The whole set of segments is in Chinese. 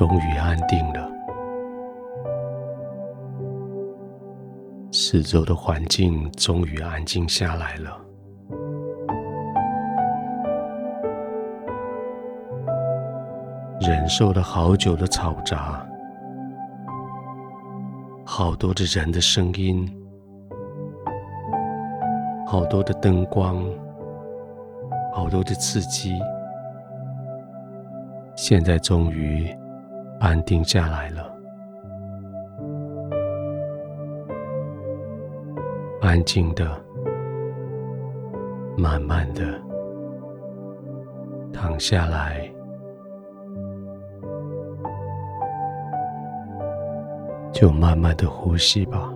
终于安定了，四周的环境终于安静下来了。忍受了好久的嘈杂，好多的人的声音，好多的灯光，好多的刺激，现在终于。安定下来了，安静的、慢慢的躺下来，就慢慢的呼吸吧，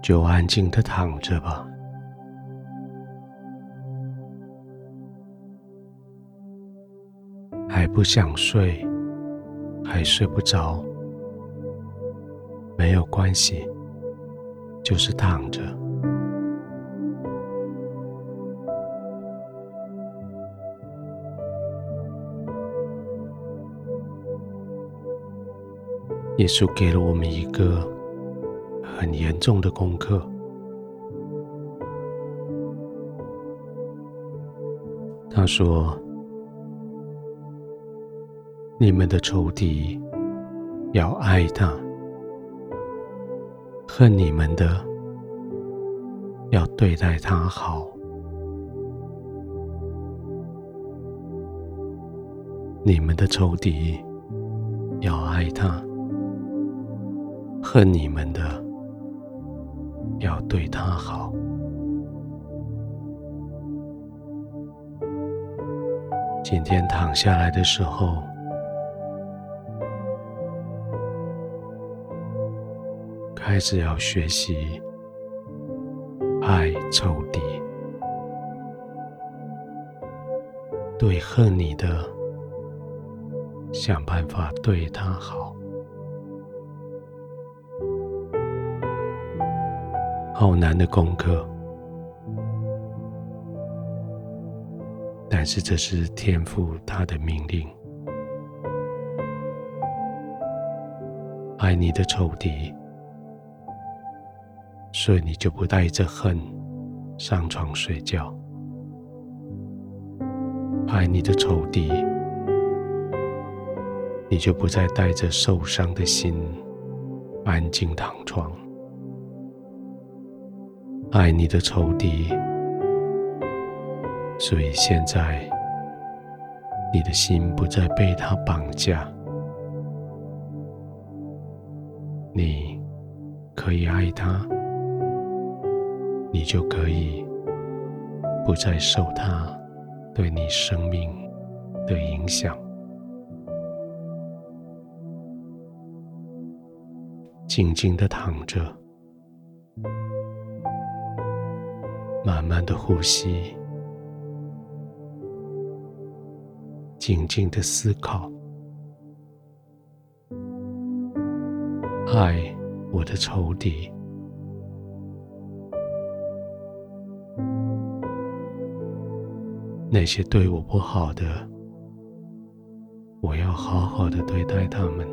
就安静的躺着吧。不想睡，还睡不着，没有关系，就是躺着。耶稣给了我们一个很严重的功课，他说。你们的仇敌要爱他，恨你们的要对待他好。你们的仇敌要爱他，恨你们的要对他好。今天躺下来的时候。开始要学习爱仇敌，对恨你的，想办法对他好。好难的功课，但是这是天父他的命令，爱你的仇敌。所以你就不带着恨上床睡觉，爱你的仇敌，你就不再带着受伤的心安静躺床，爱你的仇敌，所以现在你的心不再被他绑架，你可以爱他。你就可以不再受他对你生命的影响，静静的躺着，慢慢的呼吸，静静的思考，爱我的仇敌。那些对我不好的，我要好好的对待他们。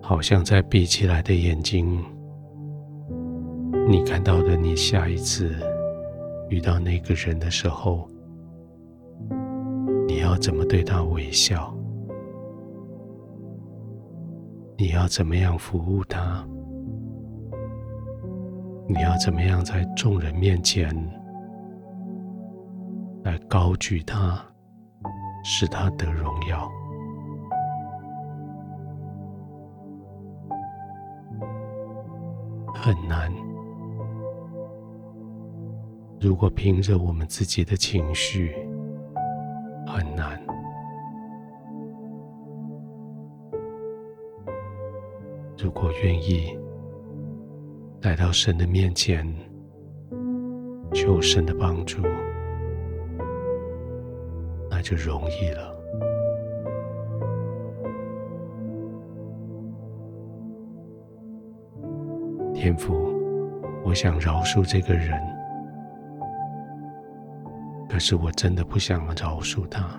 好像在闭起来的眼睛，你看到的，你下一次遇到那个人的时候，你要怎么对他微笑？你要怎么样服务他？你要怎么样在众人面前来高举他，使他得荣耀？很难。如果凭着我们自己的情绪，很难。如果愿意来到神的面前，求神的帮助，那就容易了。天父，我想饶恕这个人，可是我真的不想饶恕他。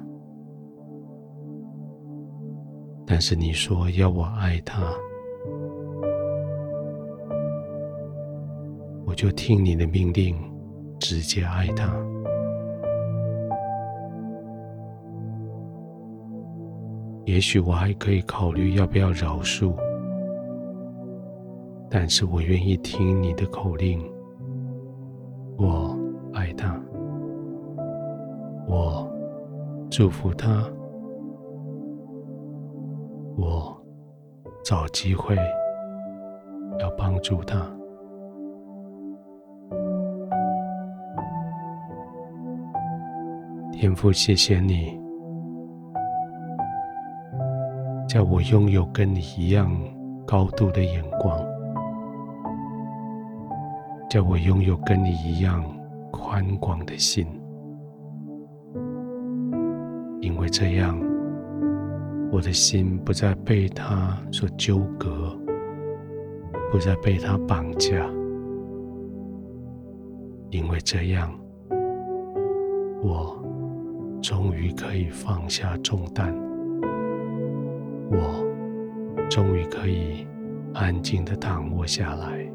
但是你说要我爱他，就听你的命令，直接爱他。也许我还可以考虑要不要饶恕，但是我愿意听你的口令。我爱他，我祝福他，我找机会要帮助他。天父，谢谢你。叫我拥有跟你一样高度的眼光，叫我拥有跟你一样宽广的心，因为这样，我的心不再被他所纠葛，不再被他绑架，因为这样，我终于可以放下重担。我终于可以安静的躺卧下来，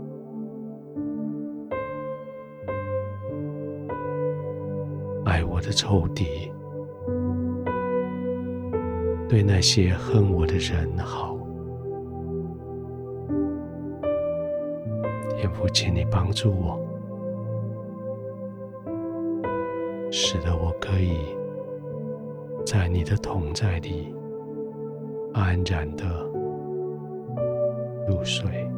爱我的仇敌，对那些恨我的人好。天父，请你帮助我，使得我可以在你的同在里。安然的入睡。